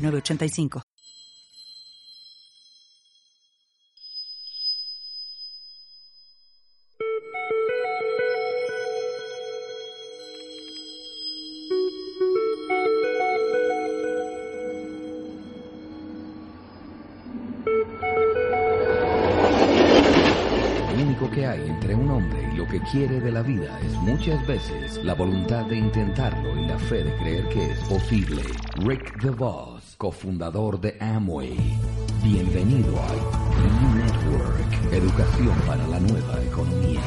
8985. Hombre y lo que quiere de la vida es muchas veces la voluntad de intentarlo y la fe de creer que es posible. Rick DeVos, cofundador de Amway. Bienvenido a E Network, educación para la nueva economía.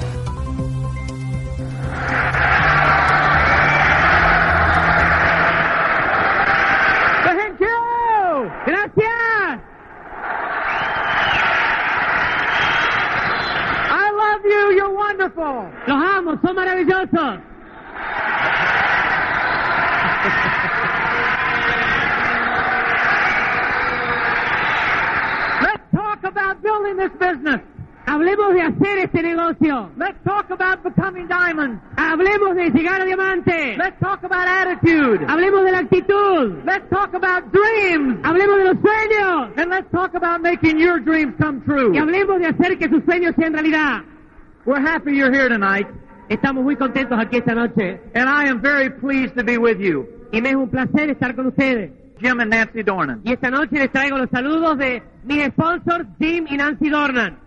We're happy you're here tonight. Estamos muy contentos aquí esta noche. And I am very pleased to be with you. Y me es un placer estar con ustedes. Jim and Nancy Dornan. Y esta noche les traigo los saludos de mis sponsors, Jim y Nancy Dornan.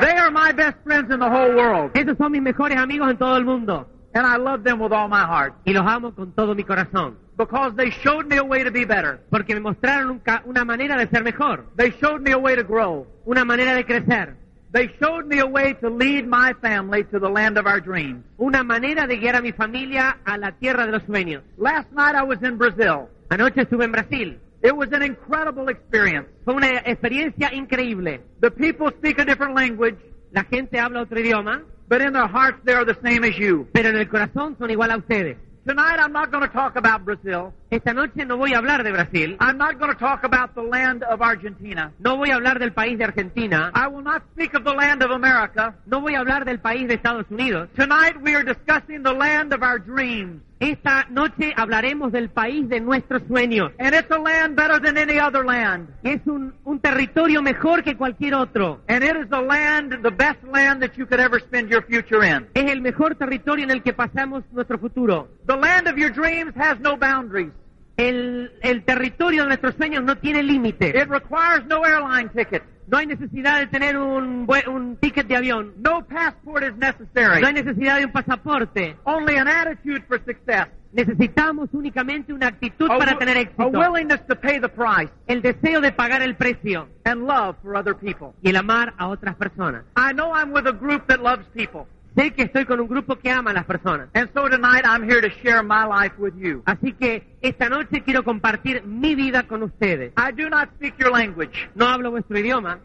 They are my best friends in the whole world. Esos son mis mejores amigos en todo el mundo. And I love them with all my heart. Y los amo con todo mi corazón. Because they showed me a way to be better. Porque me mostraron un una manera de ser mejor. They showed me a way to grow. Una manera de crecer. They showed me a way to lead my family to the land of our dreams. Una manera de guiar a mi familia a la tierra de los sueños. Last night I was in Brazil. Anoche estuve en Brasil. It was an incredible experience. Fue una experiencia increíble. The people speak a different language. La gente habla otro idioma. But in their hearts they are the same as you. Pero en el corazón son igual a ustedes. Tonight I'm not going to talk about Brazil. Esta noche no voy a hablar de Brasil. I'm not going to talk about the land of Argentina. No voy a hablar del país de Argentina. I will not speak of the land of America. No voy a hablar del país de Estados Unidos. Tonight we are discussing the land of our dreams. Esta noche hablaremos del país de nuestros sueños. And it's a land better than any other land. Es un, un territorio mejor que cualquier otro. And it is the land, the best land that you could ever spend your future in. Es el mejor territorio en el que pasamos nuestro futuro. The land of your dreams has no boundaries. El, el territorio de nuestros sueños no tiene límite. It requires no airline ticket. No hay necesidad de tener un, un ticket de avión. No passport is necessary. No hay necesidad de un pasaporte. Only an attitude for success. Necesitamos únicamente una actitud para tener éxito. A willingness to pay the price. El deseo de pagar el precio. And love for other people. Y el amar a otras personas. I know I'm with a group that loves people. Sé que estoy con un grupo que ama a las personas. And so tonight I'm here to share my life with you. Así que esta noche quiero compartir mi vida con ustedes. I do not speak your language. No hablo vuestro idioma.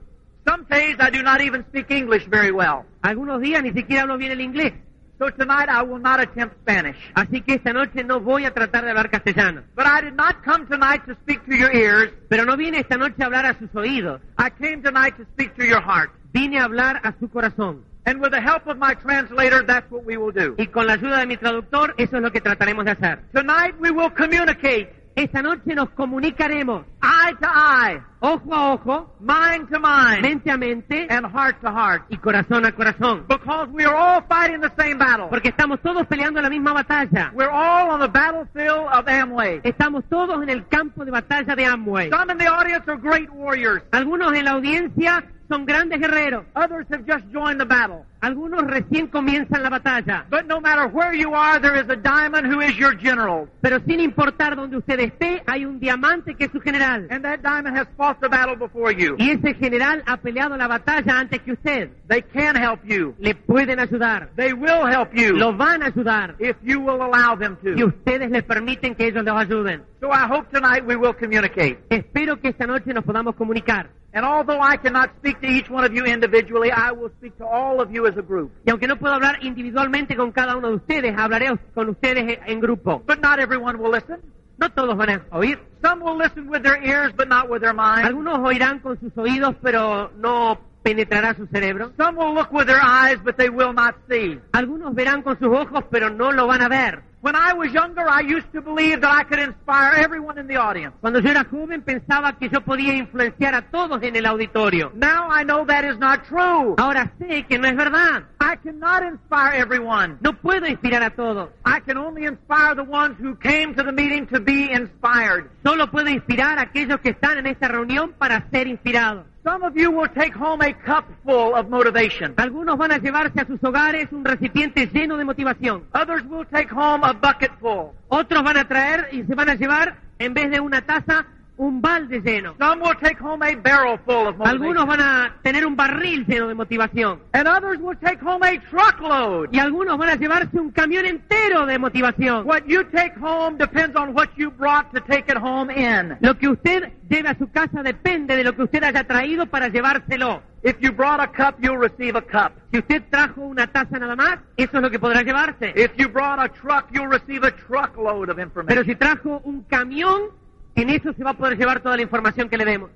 Some days I do not even speak English very well. Algunos días ni siquiera hablo bien el inglés. So tonight I will not attempt Spanish. Así que esta noche no voy a tratar de hablar castellano. But I did not come tonight to speak to your ears. Pero no vine esta noche a hablar a sus oídos. I came tonight to speak to your heart. Vine a hablar a su corazón. And with the help of my translator, that's what we will do. Y con la ayuda de mi traductor, eso es lo que trataremos de hacer. Tonight we will communicate. Esta noche nos comunicaremos. Eye to eye. Ojo a ojo. Mind to mind. Mente a mente. And heart to heart. Y corazón a corazón. Because we are all fighting the same battle. Porque estamos todos peleando la misma batalla. We're all on the battlefield of Amway. Estamos todos en el campo de batalla de Amway. Some in the audience are great warriors. Algunos en la audiencia son grandes guerreros. Others have just joined the battle. Algunos recién comienzan la batalla, But no matter where you are, there is a diamond who is your general. pero sin importar donde usted esté, hay un diamante que es su general. And that diamond has fought the battle before you. Y ese general ha peleado la batalla antes que usted. They can help you. Le pueden ayudar. They will help you Lo van a ayudar. if you will allow them to. ustedes les permiten que ellos los ayuden. So I hope tonight we will communicate. Espero que esta noche nos podamos comunicar. And although I cannot speak to each one of you individually, I will speak to all of you as a group. Y aunque no puedo hablar individualmente con cada uno de ustedes, hablaré con ustedes en grupo. But not everyone will listen. No todos van a oír. Some will listen with their ears, but not with their mind. Algunos oirán con sus oídos, pero no penetrará su cerebro. Some will look with their eyes, but they will not see. Algunos verán con sus ojos, pero no lo van a ver. When I was younger, I used to believe that I could inspire everyone in the audience. Cuando yo era joven pensaba que yo podía influenciar a todos en el auditorio. Now I know that is not true. Ahora sé que no es verdad. I cannot inspire everyone. No puedo inspirar a todos. I can only inspire the ones who came to the meeting to be inspired. Solo puedo inspirar a aquellos que están en esta reunión para ser inspirados. Some of you will take home a cup full of motivation. Algunos van a llevarse a sus hogares un recipiente lleno de motivación. Others will take home a bucket full. Otros van a traer y se van a llevar, en vez de una taza, un balde lleno. Some will take home a barrel full of motivation. Algunos van a tener un barril lleno de motivación. And others will take home a truckload. Y algunos van a llevarse un camión entero de motivación. What you take home depends on what you brought to take it home in. Lo que usted lleve a su casa depende de lo que usted haya traído para llevárselo. If you brought a cup, you'll receive a cup. Si usted trajo una taza nada más, eso es lo que podrá llevarse. If you brought a truck, you'll receive a truckload of information. Pero si trajo un camión, en eso se va a poder llevar toda la información que le demos.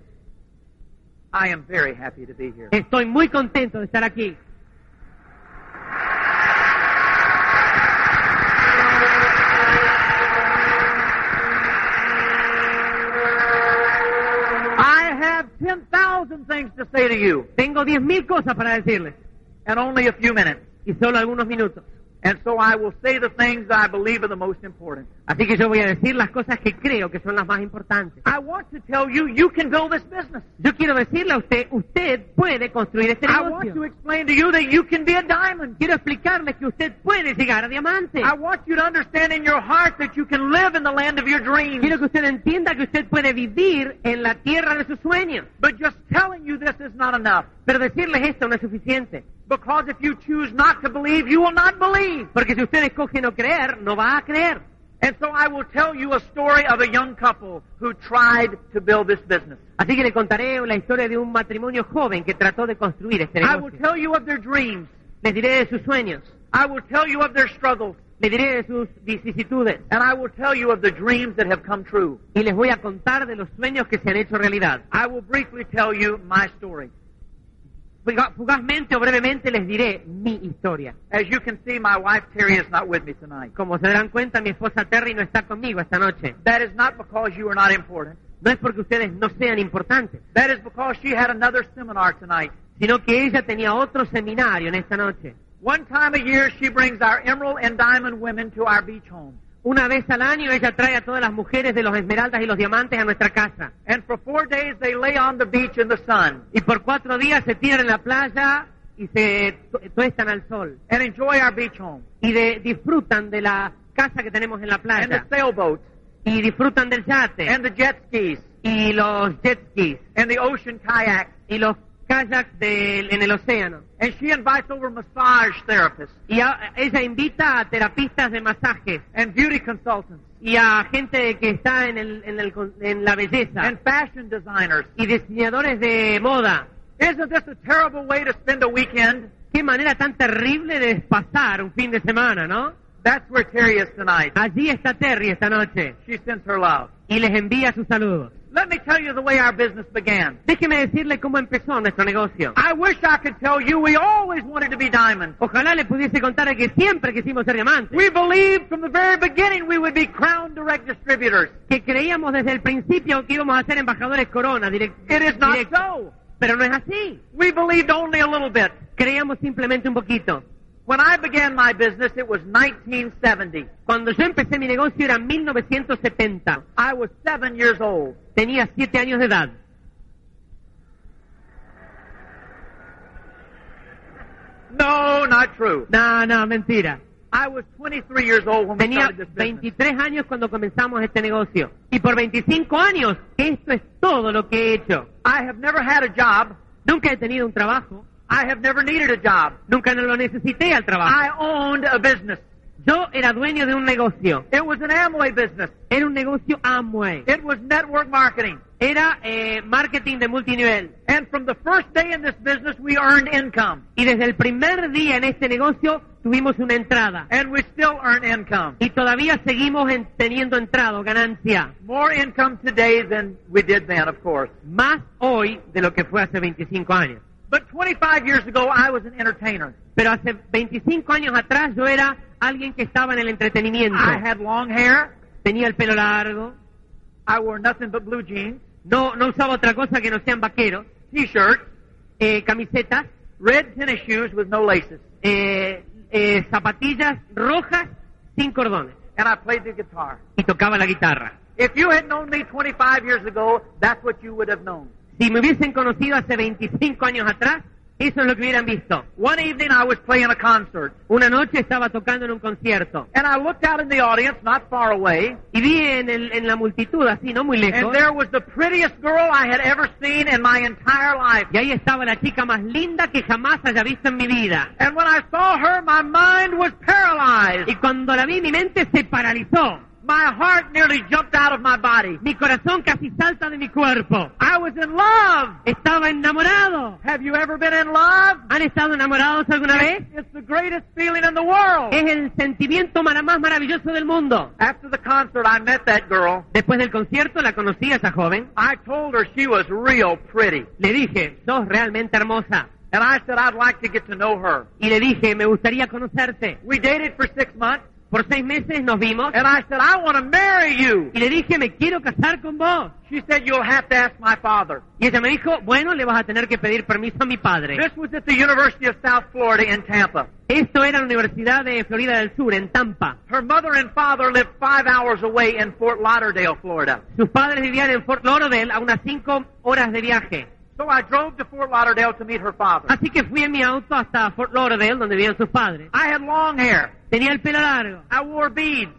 I am very happy to be here. Estoy muy contento de estar aquí. I have 10,000 things to say to you Tengo diez mil cosas para decirles in only a few minutes. y solo algunos minutos. And so I will say the things that I believe are the most important. Así que yo voy a decir las cosas que creo que son las más importantes. I want to tell you, you can build this business. Yo quiero decirle a usted, usted puede construir este I want to negocio. explain to you that you can be a diamond. Quiero explicarle que usted puede llegar a diamante. I want you to understand in your heart that you can live in the land of your dreams. Quiero que usted entienda que usted puede vivir en la tierra de sus sueños. But just telling you this is not enough. Pero decirles esto no es suficiente. Because if you choose not to believe, you will not believe. Porque si usted escoge no creer, no va a creer. And so I will tell you a story of a young couple who tried to build this business. Así que le contaré la historia de un matrimonio joven que trató de construir este I will tell you of their dreams. Les diré de sus sueños, I will tell you of their struggles. les diré de sus vicisitudes And I will tell you of the dreams that have come true. y les voy a contar de los sueños que se han hecho realidad. I will briefly tell you my story. Fuga- Fugazmente o brevemente les diré mi historia. As you can see, my wife Terry is not with me tonight. Como se darán cuenta, mi esposa Terry no está conmigo esta noche. That is not because you are not important. No es porque ustedes no sean importantes, That is because she had another seminar tonight. sino que ella tenía otro seminario en esta noche. One time a year, she brings our emerald and diamond women to our beach home. Una vez al año ella trae a todas las mujeres de los esmeraldas y los diamantes a nuestra casa. And for four days, they lay on the beach in the sun Y por cuatro días se tiran en la playa y se tu- tuestan al sol. and enjoy our beach home Y de- disfrutan de la casa que tenemos en la and playa. the sailboats Y disfrutan del yate. and the jet skis Y los jet skis. and the ocean kayaks. Y los kayaks del- en el océano. And she invites over massage therapists Y a- ella invita a terapistas de masajes and beauty consultants y a gente que está en, el- en el en la belleza and fashion designers. y diseñadores de moda. Isn't this a terrible way to spend a weekend? Qué manera tan terrible de pasar un fin de semana, ¿no? That's where Terry is tonight. Allí está Terry esta noche She sends her love. y les envía sus saludos. Let me tell you the way our business began. Déjeme decirle cómo empezó nuestro negocio. I wish I could tell you we always wanted to be diamonds. Ojalá le pudiese contar que siempre quisimos ser diamantes, We believed from the very beginning we would be Crown Direct distributors. que creíamos desde el principio que íbamos a ser embajadores corona, direct- It is not directos. so. Pero no es así. We believed only a little bit. Creíamos simplemente un poquito. When I began my business, it was 1970. Cuando yo empecé mi negocio era 1970. I was seven years old. Tenía siete años de edad. No, not true. No, no, mentira. I was 23 years old when we Tenía started this business. 23 años cuando comenzamos este negocio. Y por 25 años, esto es todo lo que he hecho. I have never had a job. Nunca he tenido un trabajo. I have never needed a job. Nunca no lo necesité al trabajo. I owned a business. Yo era dueño de un negocio. It was an Amway business. Era un negocio Amway. It was network marketing. Era eh, marketing de multinivel. And from the first day in this business, we earned income. Y desde el primer día en este negocio tuvimos una entrada. And we still earn income. Y todavía seguimos en- teniendo entrada, ganancia. More income today than we did then, of course. Más hoy de lo que fue hace 25 años. But 25 years ago, I was an entertainer. Pero hace 25 años atrás yo era alguien que estaba en el entretenimiento. I had long hair. Tenía el pelo largo. I wore nothing but blue jeans, No, no usaba otra cosa que no sean vaqueros. t-shirts, eh, camisetas, red tennis shoes with no laces, eh, eh, zapatillas rojas sin cordones. and I played the guitar. Y tocaba la guitarra. If you had known me 25 years ago, that's what you would have known. Si me hubiesen conocido hace 25 años atrás, eso es lo que hubieran visto. One evening I was playing a concert, Una noche estaba tocando en un concierto and I looked out in the audience, not far away, y vi en, el- en la multitud, así, no muy lejos. and there was the prettiest girl I had ever seen in my entire life. y ahí estaba la chica más linda que jamás haya visto en mi vida. And when I saw her, my mind was paralyzed. Y cuando la vi, mi mente se paralizó. My heart nearly jumped out of my body. Mi corazón casi salta de mi cuerpo. I was in love. Estaba enamorado. Have you ever been in love? ¿Han estado enamorados alguna vez? It's the greatest feeling in the world. Es el sentimiento más maravilloso del mundo. After the concert, I met that girl. Después del concierto la conocí a esa joven. I told her she was real pretty. Le dije, sos realmente hermosa. And I said I'd like to get to know her. Y le dije, me gustaría conocerte. We dated for six months. Por seis meses nos vimos. And I said, I want to marry you. Y le dije, me quiero casar con vos. She said, you'll have to ask my father. Y ella me dijo, bueno, le vas a tener que pedir permiso a mi padre. This was at the University of South Florida in Tampa. Esto era la Universidad de Florida del Sur, en Tampa. Her mother and father lived five hours away in Fort Lauderdale, Florida. Sus padres vivían en Fort Lauderdale a unas cinco horas de viaje. So I drove to Fort Lauderdale to meet her father. Así que fui en mi auto hasta Fort Lauderdale, donde vivían sus padres. I had long hair. Tenía el pelo largo, I wore beads.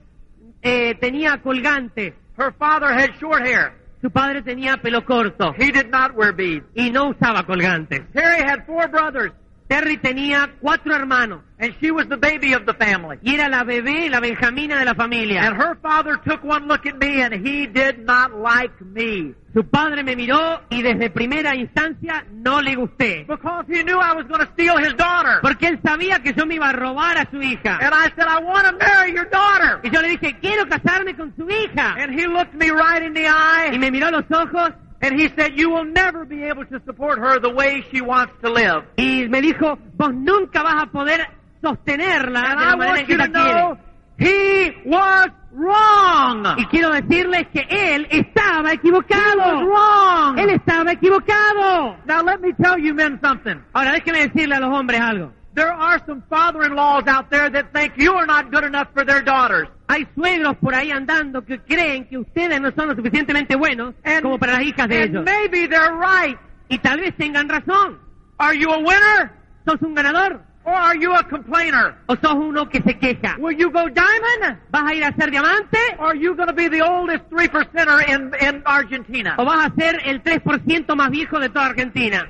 eh, tenía colgantes. Her father had short hair. Su padre tenía pelo corto He did not wear beads. y no usaba colgantes. Terry had four brothers, Terry tenía cuatro hermanos and she was the baby of the family. y era la bebé, la benjamina de la familia. And her father took one look at me, and he did not like me Su padre me miró y desde primera instancia no le gusté. because he knew I was going to steal his daughter. Porque él sabía que yo me iba a robar a su hija. And I said, I want to marry your daughter. Y yo le dije, quiero casarme con su hija. And he looked me right in the eye. Y me miró a los ojos and he said, You will never be able to support her the way she wants to live. y me dijo, vos nunca vas a poder sostenerla And de la manera que ella quiere. He was wrong. Y quiero decirles que él estaba equivocado. He was wrong. Él estaba equivocado. Now let me tell you men something. Ahora déjenme decirle a los hombres algo. There are some father-in-laws out there that think you are not good enough for their daughters. Hay suegros por ahí andando que creen que ustedes no son lo suficientemente buenos como para las hijas de and ellos. maybe they're right. Y tal vez tengan razón. Are you a winner ¿Sos un ganador or are you a complainer? o sos uno que se queja? Will you go diamond ¿Vas a ir a ser diamante or are you going to be the oldest three percenter in, in Argentina? o vas a ser el 3% más viejo de toda Argentina?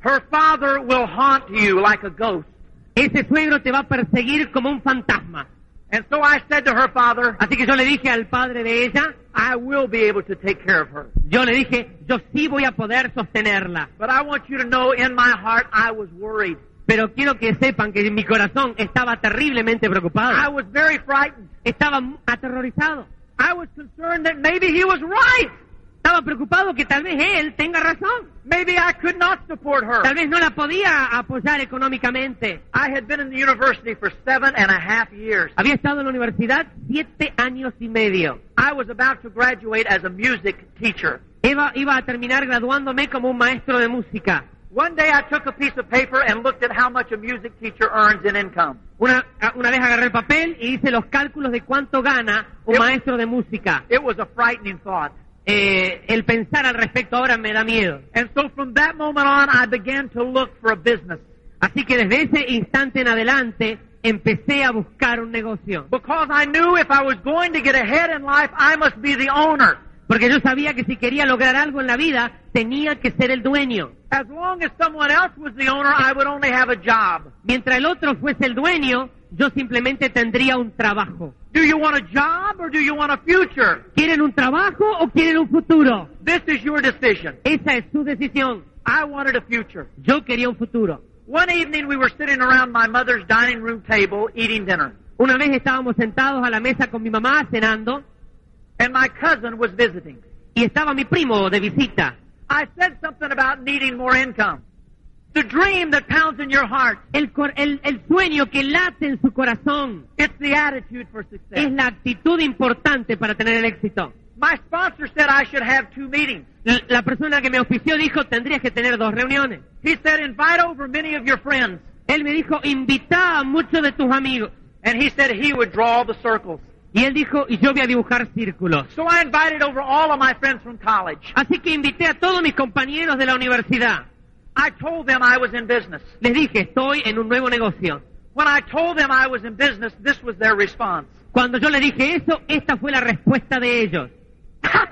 Her father will haunt you like a ghost. Ese suegro te va a perseguir como un fantasma. And so I said to her father, Así que yo le dije al padre de ella, I will be able to take care of her. yo le dije, yo sí voy a poder sostenerla. But I want you to know in my heart I was worried. Pero quiero que sepan que mi corazón estaba terriblemente I preocupado. was very frightened. Estaba aterrorizado. I was concerned that maybe he was right. Estaba preocupado que tal vez él tenga razón. Maybe I could not support her. Tal vez no la podía apoyar económicamente. I had been in the university for seven and a half years. Había estado en la universidad siete años y medio. I was about to graduate as a music teacher. Iba, iba a terminar graduándome como un maestro de música. One day I took a piece of paper and looked at how much a music teacher earns in income. Una, una vez agarré el papel y hice los cálculos de cuánto gana un maestro de música. It was a frightening thought. Eh, el pensar al respecto ahora me da miedo. And so from that moment on, I began to look for a business. Así que desde ese instante en adelante empecé a buscar un negocio. Because I knew if I was going to get ahead in life, I must be the owner. Porque yo sabía que si quería lograr algo en la vida, tenía que ser el dueño. As long as someone else was the owner, I would only have a job. Mientras el otro fuese el dueño, yo simplemente tendría un trabajo. Do you want a job or do you want a future? ¿Quieren un trabajo o quieren un futuro? This is your decision. Esa es su decisión. I wanted a future. Yo quería un futuro. One evening we were sitting around my mother's dining room table eating dinner, Una vez estábamos sentados a la mesa con mi mamá cenando and my cousin was visiting. y estaba mi primo de visita. I said something about needing more income. The dream that pounds in your heart. El, cor- el- el sueño que late en su corazón It's the attitude for es success. la actitud importante para tener el éxito. My sponsor said I should have two meetings. La, la persona que me auspició dijo tendrías que tener dos reuniones. He said invite over many of your friends. Él me dijo invita a muchos de tus amigos. And he said he would draw the circles. Y él dijo y yo voy a dibujar círculos. So I invited over all of my friends from college. Así que invité a todos mis compañeros de la universidad. I told them I was in business. Les dije estoy en un nuevo negocio. When I told them I was in business, this was their response. Cuando yo le dije eso, esta fue la respuesta de ellos.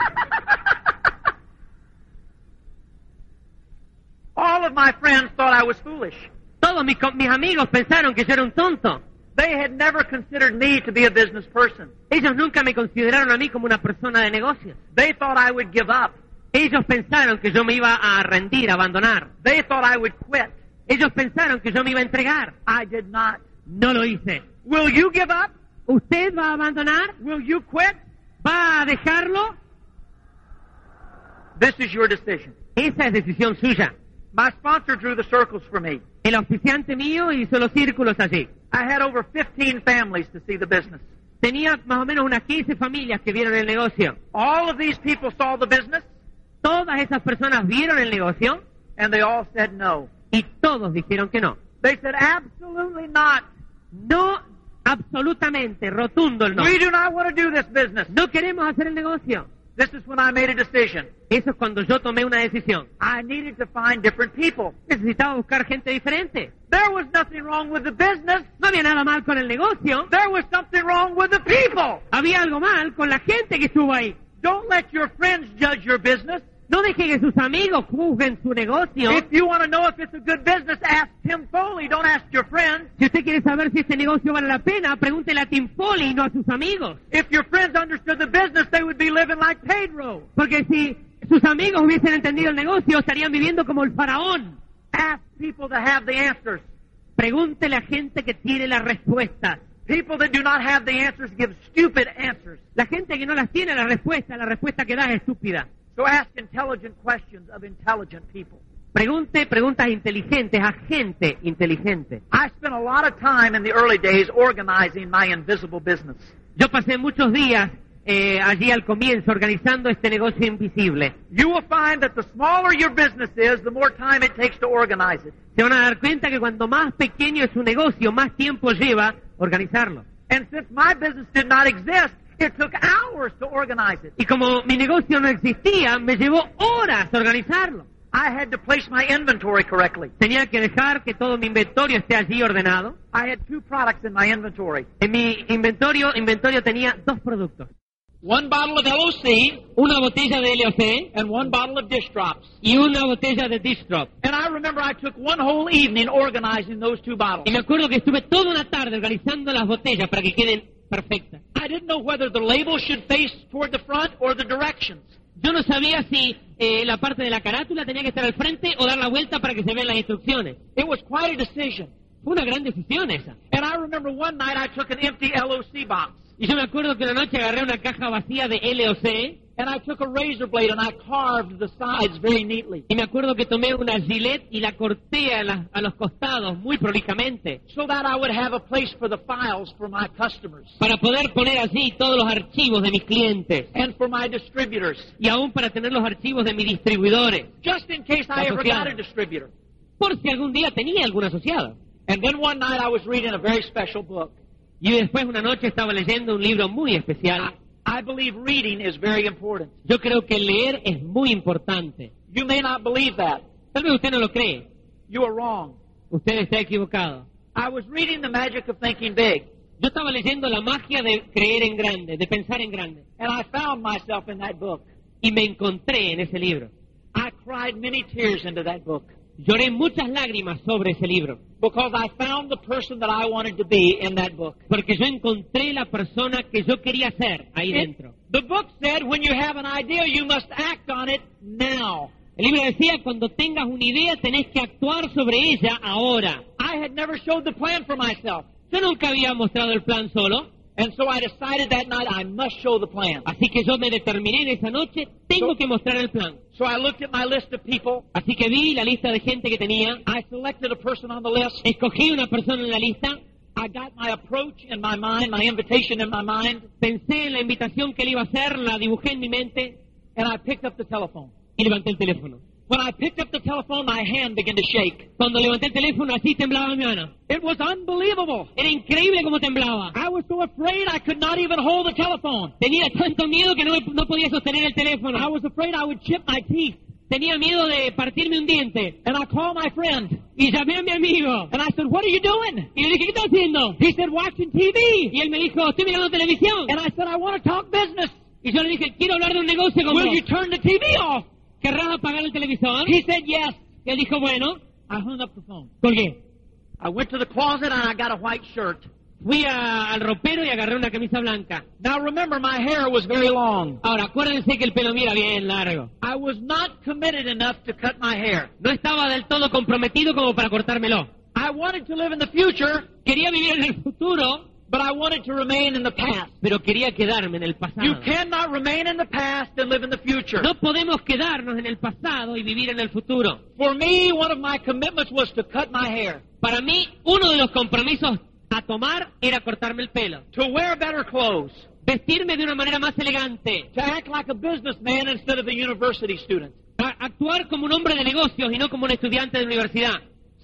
All of my friends thought I was foolish. Todos mis, mis amigos pensaron que yo era un tonto. They had never considered me to be a business person. Ellos nunca me consideraron a mí como una persona de negocios. They thought I would give up. Ellos pensaron que yo me iba a rendir, a abandonar. They thought I would quit. Ellos pensaron que yo me iba a entregar. I did not. No lo hice. Will you give up? ¿Usted va a abandonar? Will you quit? ¿Va a dejarlo? This is your decision. Esa es decisión suya. My sponsor drew the circles for me. El auspiciante mío hizo los círculos allí. I had over 15 families to see the business. Tenía más o menos unas 15 familias que vieron el negocio. All of these people saw the business Todas esas personas vieron el negocio and they all said no. y todos dijeron que no. They said absolutely not. No, absolutamente, rotundo el no. We do not want to do this business. No queremos hacer el negocio. This is when I made a decision. Eso es cuando yo tomé una decisión. I needed to find different people. Necesitaba buscar gente diferente. There was nothing wrong with the business. No había nada mal con el negocio. There was something wrong with the people. Había algo mal con la gente que estuvo ahí. Don't let your friends judge your business. No deje que sus amigos juzguen su negocio. If you want to know if it's a good business, ask Tim Foley. Don't ask your friends. Si usted quiere saber si este negocio vale la pena, pregúntele a Tim Foley y no a sus amigos. If your friends understood the business, they would be living like Pedro. Porque si sus amigos hubiesen entendido el negocio, estarían viviendo como el faraón. Ask people that have the answers. Pregúntele a gente que tiene las respuestas. People that do not have the answers give stupid answers. La gente que no las tiene la respuesta, la respuesta que da es estúpida. So ask intelligent questions of intelligent people. Pregunte preguntas inteligentes a gente inteligente. I spent a lot of time in the early days organizing my invisible business. Yo pasé muchos días eh, allí al comienzo organizando este negocio invisible. You will find that the smaller your business is, the more time it takes to organize it. Se van a dar cuenta que cuanto más pequeño es su negocio, más tiempo lleva organizarlo. And since my business did not exist, it took hours to organize it. Y como mi negocio no existía, me llevó horas organizarlo. I had to place my inventory correctly. Tenía que dejar que todo mi inventario esté allí ordenado. I had two products in my inventory. En mi inventario, inventario tenía dos productos. One bottle of LOC Una botella de LOC and one bottle of dish drops. y una botella de Dish Drop. And I remember I took one whole evening organizing those two bottles. Y me acuerdo que estuve toda una tarde organizando las botellas para que queden perfectas. I didn't know whether the label should face toward the front or the directions. Yo no sabía si eh, la parte de la carátula tenía que estar al frente o dar la vuelta para que se vean las instrucciones. It was quite a decision. Fue una gran decisión esa. And I remember one night I took an empty LOC box Y yo me acuerdo que una noche agarré una caja vacía de LOC and I took a razor blade and I carved the sides very neatly y me acuerdo que tomé una gilet y la corté a, las- a los costados muy prolijamente so that I would have a place for the files for my customers para poder poner allí todos los archivos de mis clientes and for my distributors, y aún para tener los archivos de mis distribuidores, just in case I ever got a distributor. por si algún día tenía algún asociado. And then one night I was reading a very special book. Y después una noche estaba leyendo un libro muy especial. I believe reading is very important. Yo creo que leer es muy importante. You may not believe that. Tal vez usted no lo cree, You are wrong. Usted está equivocado. I was reading The Magic of Thinking Big, Yo estaba leyendo la magia de creer en grande, de pensar en grande. and I found myself in that book. Y me encontré en ese libro. I cried many tears into that book Lloré muchas lágrimas sobre ese libro. because I found the person that I wanted to be in that book. Porque yo encontré la persona que yo quería ser ahí dentro. The book said when you have an idea, you must act on it now. El libro decía, cuando tengas una idea tenés que actuar sobre ella ahora. I had never showed the plan for myself. Yo nunca había mostrado el plan solo, And so I decided that night I must show the plan. así que yo me determiné en esa noche, tengo que mostrar el plan. So I looked at my list of people. Así que vi la lista de gente que tenía, I selected a person on the list. escogí una persona en la lista, I got my approach in my mind, my invitation in my mind, pensé en la invitación que él iba a hacer, la dibujé en mi mente and I picked up the telephone. y levanté el teléfono. When I picked up the telephone, my hand began to shake. Cuando levanté el teléfono así temblaba mi mano. It was unbelievable. Era increíble cómo temblaba. I was so afraid I could not even hold the telephone. Tenía tanto miedo que no, no podía sostener el teléfono. I was afraid I would chip my teeth. Tenía miedo de partirme un diente. And I called my friend. Y llamé a mi amigo. And I said, What are you doing? Y le dije, ¿qué estás haciendo? He said, Watching TV. Y él me dijo, estoy mirando televisión. And I said, I want to talk business. Y yo le dije, quiero hablar de un negocio con Will vos. you turn the TV off? ¿Querrás apagar el televisor? He said, Yes. Él dijo, bueno, I hung up the phone. colgué. I went to the closet and I got a white shirt. Fui a- al ropero y agarré una camisa blanca. Now remember, my hair was very long. Ahora, acuérdense que el pelo mío era bien largo. I was not committed enough to cut my hair. No estaba del todo comprometido como para cortármelo. I wanted to live in the future, Quería vivir en el futuro, but I wanted to remain in the past. pero quería quedarme en el pasado. You cannot remain in the past and live in the future. No podemos quedarnos en el pasado y vivir en el futuro. For me, one of my commitments was to cut my hair, Para mí, uno de los compromisos a tomar era cortarme el pelo, to wear better clothes, vestirme de una manera más elegante, to act like a businessman instead of a university student. a- actuar como un hombre de negocios y no como un estudiante de universidad.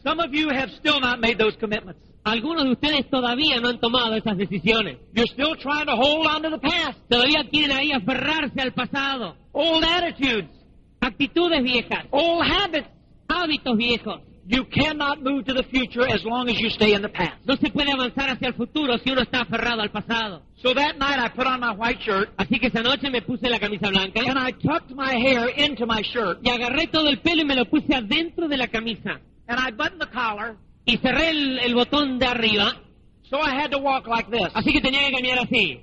Some of you have still not made those commitments. Algunos de ustedes todavía no han tomado esas decisiones. You're still trying to hold on to the past, Todavía quieren ahí aferrarse al pasado. old attitudes, Actitudes viejas, old habits. hábitos viejos. You cannot move to the future as long as you stay in the past. No se puede avanzar hacia el futuro si uno está aferrado al pasado. So that night I put on my white shirt Así que esa noche me puse la camisa blanca and I tucked my hair into my shirt y agarré todo el pelo y me lo puse adentro de la camisa. and I buttoned the collar Y cerré el, el botón de arriba, so I had to walk like this así que tenía que caminar así.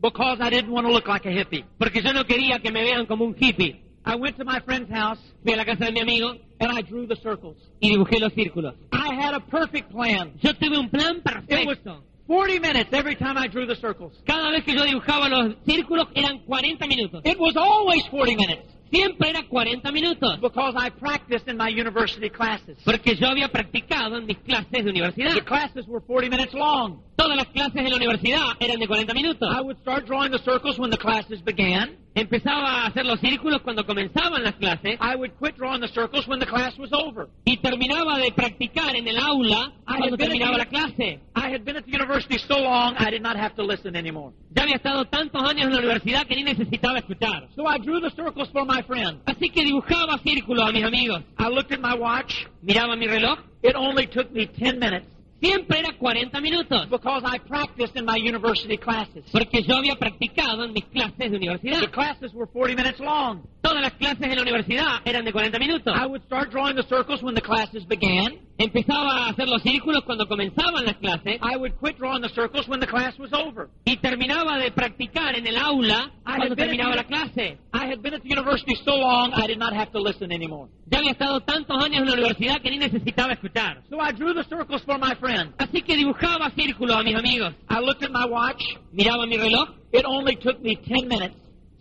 because I didn't want to look like a hippie. Porque yo no quería que me vean como un hippie. I went to my friend's house Fui a la casa de mi amigo and I drew the circles. y dibujé los círculos. I had a perfect plan. Yo tuve un plan It was perfecto. 40 minutes every time I drew the circles. Cada vez que yo dibujaba los círculos eran 40 minutos. It was always 40 minutes Siempre era 40 minutos. because I practiced in my university classes. Porque yo había practicado en mis clases de universidad. The classes were 40 minutes long. Todas las clases de la universidad eran de 40 minutos. I would start drawing the circles when the classes began. Empezaba a hacer los círculos cuando comenzaban las clases I would quit drawing the circles when the class was over. y terminaba de practicar en el aula Ay, cuando terminaba la clase. I had been at the university so long I did not have to listen anymore. Ya había estado tantos años en la universidad que ni necesitaba escuchar. So I drew the circles for my friend. Así que dibujaba círculos a mis amigos. I looked at my watch. Miraba mi reloj. It only took me 10 minutes Siempre era 40 minutos. because I practiced in my university classes. Porque yo había practicado en mis clases de universidad. The classes were 40 minutes long. Todas las clases de la universidad eran de 40 minutos. I would start drawing the circles when the classes began. Empezaba a hacer los círculos cuando comenzaban las clases I would quit drawing the circles when the class was over. y terminaba de practicar en el aula Ay, cuando terminaba la clase. I had been at the university so long I did not have to listen anymore. Ya había estado tantos años en la universidad que ni necesitaba escuchar. So I drew the circles for my friend. Así que dibujaba círculos a mis amigos. I looked at my watch. Miraba mi reloj. It only took me 10 minutes.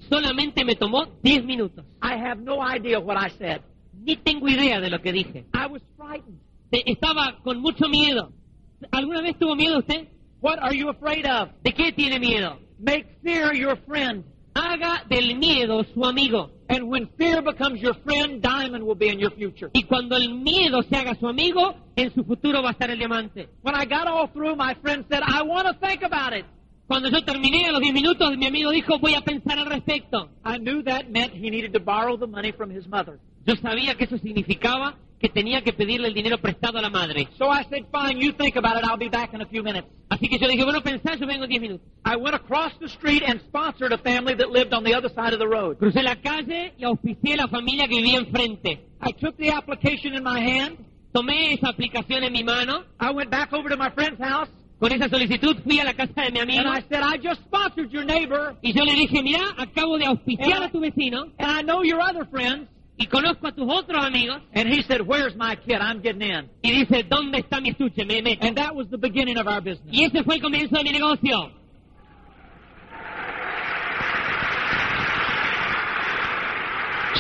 Solamente me tomó 10 minutos. I have no idea what I said. Ni tengo idea de lo que dije. I was frightened. Estaba con mucho miedo. ¿Alguna vez tuvo miedo usted? What are you afraid of? ¿De qué tiene miedo? Make fear your friend. Haga del miedo su amigo. And when fear becomes your friend, diamond will be in your future. Y cuando el miedo se haga su amigo, en su futuro va a estar el diamante. When I got all through, my friend said, I want to think about it. Cuando yo terminé a los 10 minutos, mi amigo dijo, voy a pensar al respecto. I knew that meant he needed to borrow the money from his mother. Yo sabía que eso significaba que tenía que pedirle el dinero prestado a la madre. So I said, fine, you think about it. I'll be back in a few minutes. Así que yo dije, bueno, pensá, yo vengo en 10 minutos. I went across the street and sponsored a family that lived on the other side of the road. Crucé la calle y auspicié la familia que vivía enfrente. I took the application in my hand. Tomé esa aplicación en mi mano. I went back over to my friend's house Con esa solicitud fui a la casa de mi amigo. and I said, I just sponsored your neighbor Y yo le dije, mira, acabo de auspiciar a tu vecino and I know your other friends. y conozco a tus otros amigos. And he said, where's my kid? I'm getting in. Y dice, ¿dónde está mi estuche? Me meto. And that was the beginning of our business. Y ese fue el comienzo de mi negocio.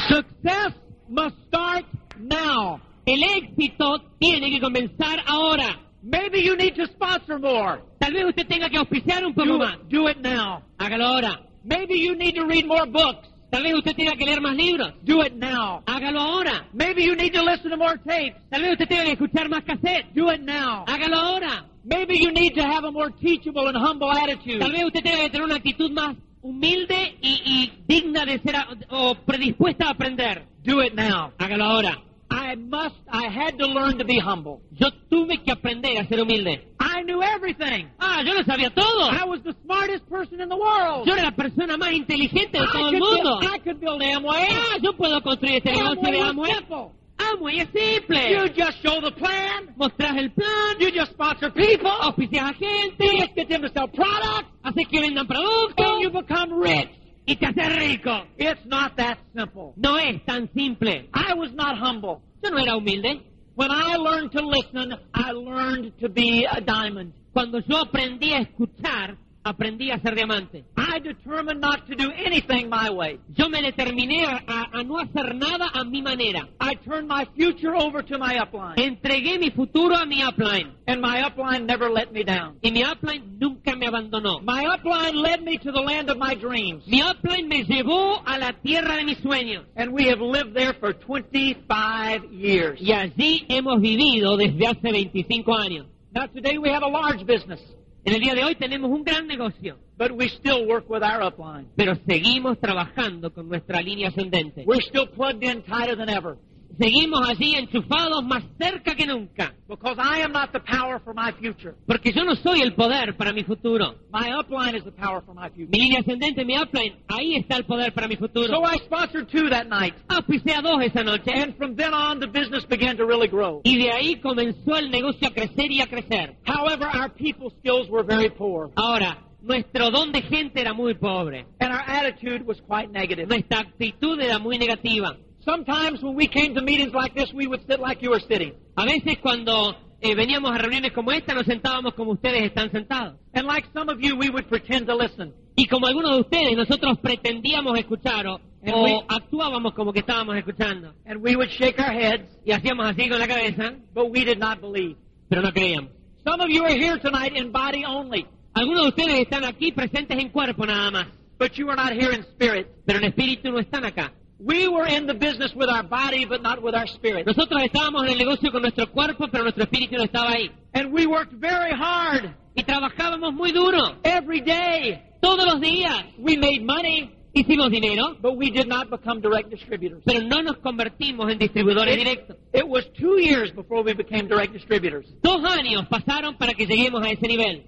Success must start now. El éxito tiene que comenzar ahora. Maybe you need to sponsor more. Tal vez usted tenga que auspiciar un poco Do más. it, do it now. Hágalo ahora. Maybe you need to read more books. Tal vez usted tenga que leer más libros. Do it now. Hágalo ahora. Maybe you need to listen to more tapes. Tal vez usted tenga que escuchar más cassettes. Do it now. Hágalo ahora. Maybe you need to have a more teachable and humble attitude. Tal vez usted tenga que tener una actitud más humilde y, y digna de ser a- o predispuesta a aprender. Do it now. Hágalo ahora. I must, I had to learn to be humble. Yo tuve que aprender a ser humilde. I knew everything. Ah, yo lo sabía todo. I was the smartest person in the world. Yo era la persona más inteligente de I todo could, el mundo. build, I could build Amway. Ah, yo puedo construir este negocio de Amway Amway. simple. Amway es You just show the plan. Mostrás el plan, You just sponsor people. auspicias a gente. You just get them to sell products. haces que vendan And productos you become rich. Y te haces rico. It's not that simple. No es tan simple. I was not humble. Yo no era humilde. When I learned to listen, I learned to be a diamond. Cuando yo aprendí a escuchar, aprendí a ser diamante. I determined not to do anything my way. Yo me determiné a, a- no hacer nada a mi manera. I turned my future over to my upline. Entregué mi futuro a mi upline. And my upline never let me down. Y mi upline nunca me abandonó. My upline led me to the land of my dreams. Mi upline me llevó a la tierra de mis sueños. And we have lived there for 25 years. Y allí hemos vivido desde hace 25 años. Now today we have a large business, En el día de hoy tenemos un gran negocio, but we still work with our upline. pero seguimos trabajando con nuestra línea ascendente. We're still plugged in tighter than ever. Seguimos allí enchufados más cerca que nunca, Because I am not the power for my future. porque yo no soy el poder para mi futuro. My upline is the power for my future. Mi línea ascendente, mi upline, ahí está el poder para mi futuro. So I sponsored two that night. Auspicié a dos esa noche And from then on, the business began to really grow. y de ahí comenzó el negocio a crecer y a crecer. However, our people skills were very poor. Ahora, nuestro don de gente era muy pobre. And our attitude was quite negative. Nuestra actitud era muy negativa. Sometimes when we came to meetings like this, we would sit like you were sitting. A veces cuando eh, veníamos a reuniones como esta nos sentábamos como ustedes están sentados. And like some of you, we would pretend to listen. Y como algunos de ustedes, nosotros pretendíamos escuchar o, And o we- actuábamos como que estábamos escuchando. And we would shake our heads, Y hacíamos así con la cabeza, but we did not believe. pero no creíamos. Some of you are here tonight in body only, Algunos de ustedes están aquí presentes en cuerpo nada más, but you are not here in spirit. pero en espíritu no están acá. We were in the business with our body, but not with our spirit. Nosotros estábamos en el negocio con nuestro cuerpo, pero nuestro espíritu no estaba ahí. And we worked very hard Y trabajábamos muy duro, every day. todos los días. We made money, Hicimos dinero, but we did not become direct distributors. pero no nos convertimos en distribuidores directos. It was two years before we became direct distributors. Dos años pasaron para que lleguemos a ese nivel.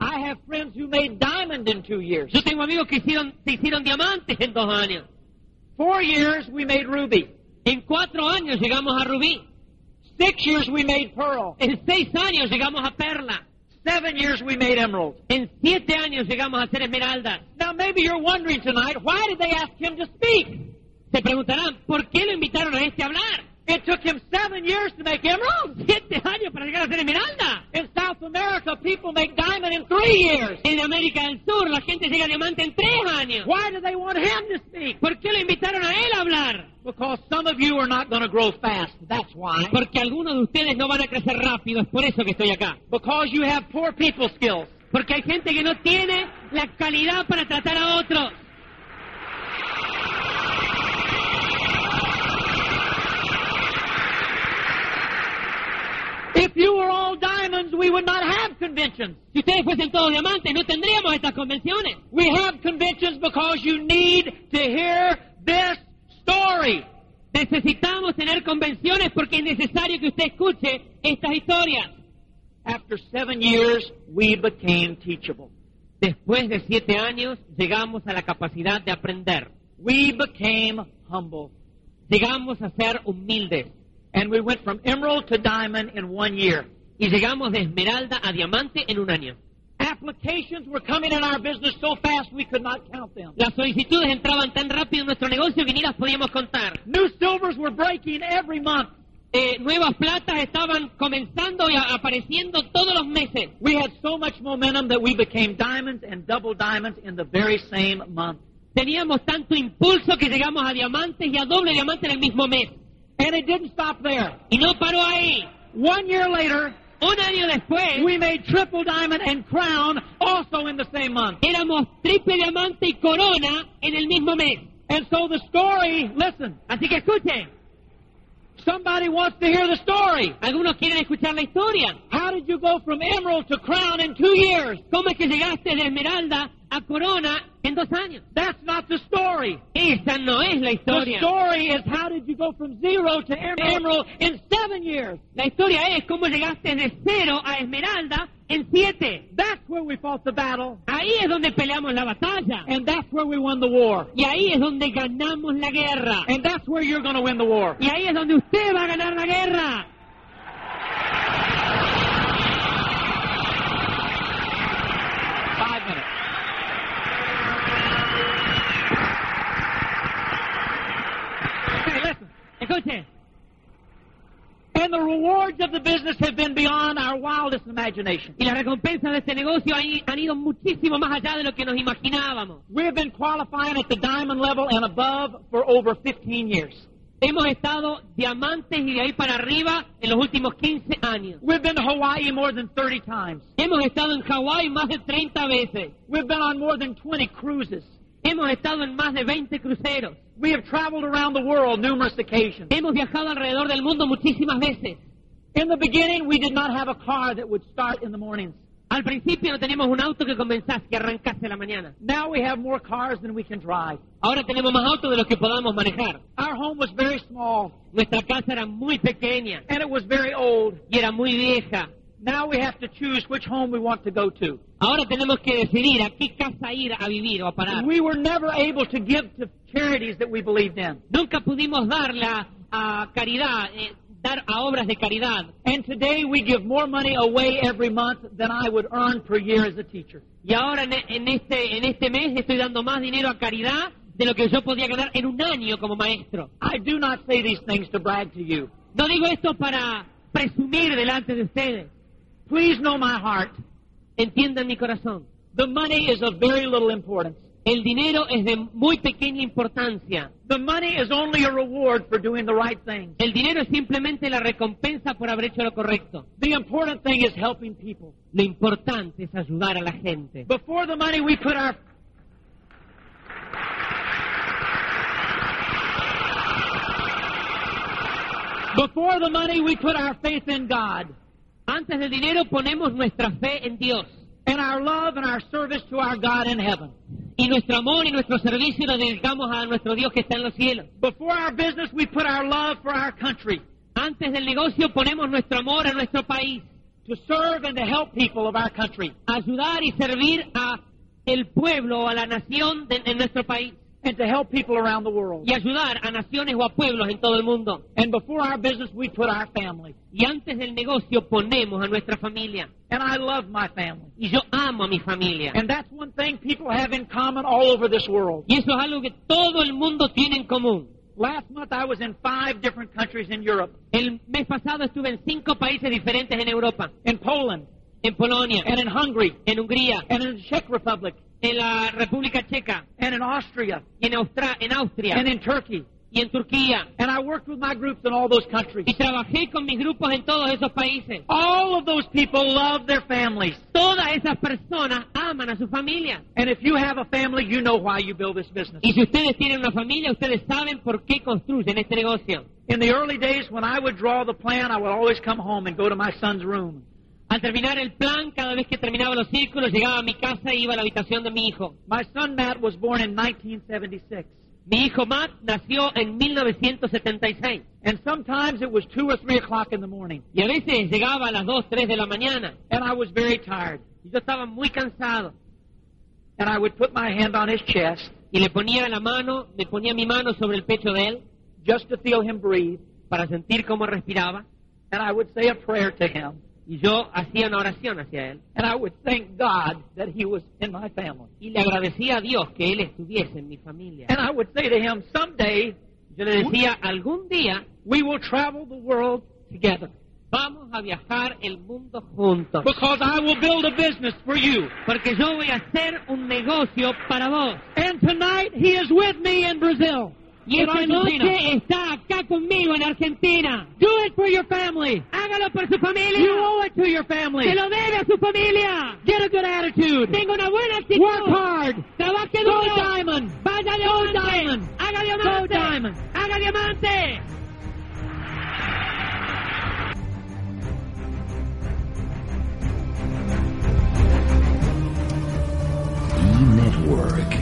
I have friends who made diamond in two years. Yo tengo amigos que hicieron, se hicieron diamantes en dos años. Four years we made ruby. En cuatro años llegamos a rubí. Six years we made pearl. En seis años llegamos a perla. Seven years we made emerald. En siete años llegamos a ser esmeralda. Now maybe you're wondering tonight, why did they ask him to speak? Se preguntarán, ¿por qué lo invitaron a este a hablar? It took him seven years to make emerald. Siete años para llegar a ser esmeralda. In South America, people make diamond in three years. En América del Sur la gente llega a diamante en tres años. Why do they want him to speak? ¿Por qué lo invitaron a él a hablar? Because some of you are not going to grow fast. That's why. Porque algunos de ustedes no van a crecer rápido, es por eso que estoy acá. Because you have poor people skills. Porque hay gente que no tiene la calidad para tratar a otros. If you were all diamonds, we would not have conventions. Si ustedes fuesen todos diamantes, no tendríamos estas convenciones. We have conventions because you need to hear this story. Necesitamos tener convenciones porque es necesario que usted escuche estas historias. After seven years, we became teachable. Después de siete años, llegamos a la capacidad de aprender. We became humble. Llegamos a ser humildes. And we went from emerald to diamond in one year. Y llegamos de esmeralda a diamante en un año. Applications were coming in our business so fast we could not count them. Las solicitudes entraban tan rápido en nuestro negocio que ni las podíamos contar. New silvers were breaking every month. Eh, nuevas platas estaban comenzando y apareciendo todos los meses. We had so much momentum that we became diamonds and double diamonds in the very same month. Teníamos tanto impulso que llegamos a diamantes y a doble diamante en el mismo mes. And it didn't stop there. Y no paró ahí. One year later, Un año después, we made triple diamond and crown also in the same month. éramos triple diamante y corona en el mismo mes. And so the story, listen, Así que escuchen, somebody wants to hear the story. algunos quieren escuchar la historia. How did you go from emerald to crown in two years? ¿Cómo es que llegaste de esmeralda a corona en dos años? That's not the story. Esa no es la The story is how did you go from zero to eh. emerald in seven years? La historia es cómo llegaste de cero a esmeralda en siete. That's where we fought the battle, Ahí es donde peleamos la batalla. and that's where we won the war. Y ahí es donde ganamos la guerra. And that's where you're going to win the war. Y ahí es donde usted va a ganar la guerra. And the rewards of the business have been beyond our wildest imagination. y las recompensas de este negocio han ido muchísimo más allá de lo que nos imaginábamos. We have been qualifying at the diamond level and above for over 15 years. Hemos estado diamantes y de ahí para arriba en los últimos 15 años. We've been to Hawaii more than 30 times. Hemos estado en Hawái más de 30 veces. We've been on more than 20 cruises. Hemos estado en más de 20 cruceros. We have traveled around the world numerous occasions. Hemos viajado alrededor del mundo muchísimas veces. In the beginning, we did not have a car that would start in the mornings. Al principio no teníamos un auto que comenzase, que arrancase la mañana. Now we have more cars than we can drive. Ahora tenemos más autos de los que podamos manejar. Our home was very small Nuestra casa era muy pequeña and it was very old. y era muy vieja. Now we have to choose which home we want to go to. Ahora tenemos que decidir a qué casa ir a vivir o a parar. We were never able to give to charities that we believed in. Nunca pudimos darla a caridad, eh, dar a obras de caridad. And today we give more money away every month than I would earn per year as a teacher. Y ahora en, en este, en este mes estoy dando más dinero a caridad de lo que yo podía ganar en un año como maestro. I do not say these things to brag to you. No digo esto para presumir delante de ustedes. Please know my heart. Entienda mi corazón. The money is of very little importance. El dinero es de muy pequeña importancia. The money is only a reward for doing the right thing. El dinero es simplemente la recompensa por haber hecho lo correcto. The important thing is helping people. Lo importante es ayudar a la gente. Before the money, we put our Before the money, we put our faith in God Antes del dinero ponemos nuestra fe en Dios. and our love and our service to our God in heaven. Y nuestro amor y nuestro servicio lo dedicamos a nuestro Dios que está en los cielos. Before our business, we put our love for our country Antes del negocio ponemos nuestro amor a nuestro país. to serve and to help people of our country Ayudar y servir a el pueblo a la nación de, en nuestro país. And to help people around the world. Y ayudar a naciones o a pueblos en todo el mundo. And before our business, we put our family. Y antes del negocio ponemos a nuestra familia. And I love my family. Y yo amo a mi familia. And that's one thing people have in common all over this world. Y eso es algo que todo el mundo tiene en común. Last month, I was in five different countries in Europe, El mes pasado estuve en cinco países diferentes en Europa. in Poland, En Polonia, and in Hungary, en Hungría, and in the Czech Republic, en la República Checa, and in Austria, en, Austra- en Austria, and in Turkey, y en Turquía. And I worked with my groups in all those countries. Y trabajé con mis grupos en todos esos países. All of those people love their families. Todas esas personas aman a su familia. And if you have a family, you know why you build this business. Y si ustedes tienen una familia, ustedes saben por qué construyen este negocio. In the early days, when I would draw the plan, I would always come home and go to my son's room. Al terminar el plan, cada vez que terminaba los círculos, llegaba a mi casa e iba a la habitación de mi hijo. My son Matt was born in 1976. Mi hijo Matt nació en 1976 And sometimes it was 2 or 3 o'clock in the morning. y a veces llegaba a las 2, 3 de la mañana. And I was very tired. Y yo estaba muy cansado And I would put my hand on his chest y le ponía la mano, le ponía mi mano sobre el pecho de él just to feel him breathe. para sentir cómo respiraba And I would say a prayer to him. Y yo hacía una oración hacia él And I would thank God that he was in my family. y le agradecía a Dios que él estuviese en mi familia. And I would say to him, someday Yo le decía, algún día we will travel the world together. vamos a viajar el mundo juntos. Because I will build a business for you. Porque yo voy a hacer un negocio para vos. And tonight he is with me in Brazil. Y in esta Argentina. noche está acá conmigo en Argentina. Do it for your family. Hágalo por su familia. You owe it to your family. Se lo debe a su familia. Get a good attitude. Tenga una buena actitud. Work hard. Trabaje Go duro. diamond. Vaya Go diamante. diamond. Haga diamante. Go diamond. Haga diamante. E-Network.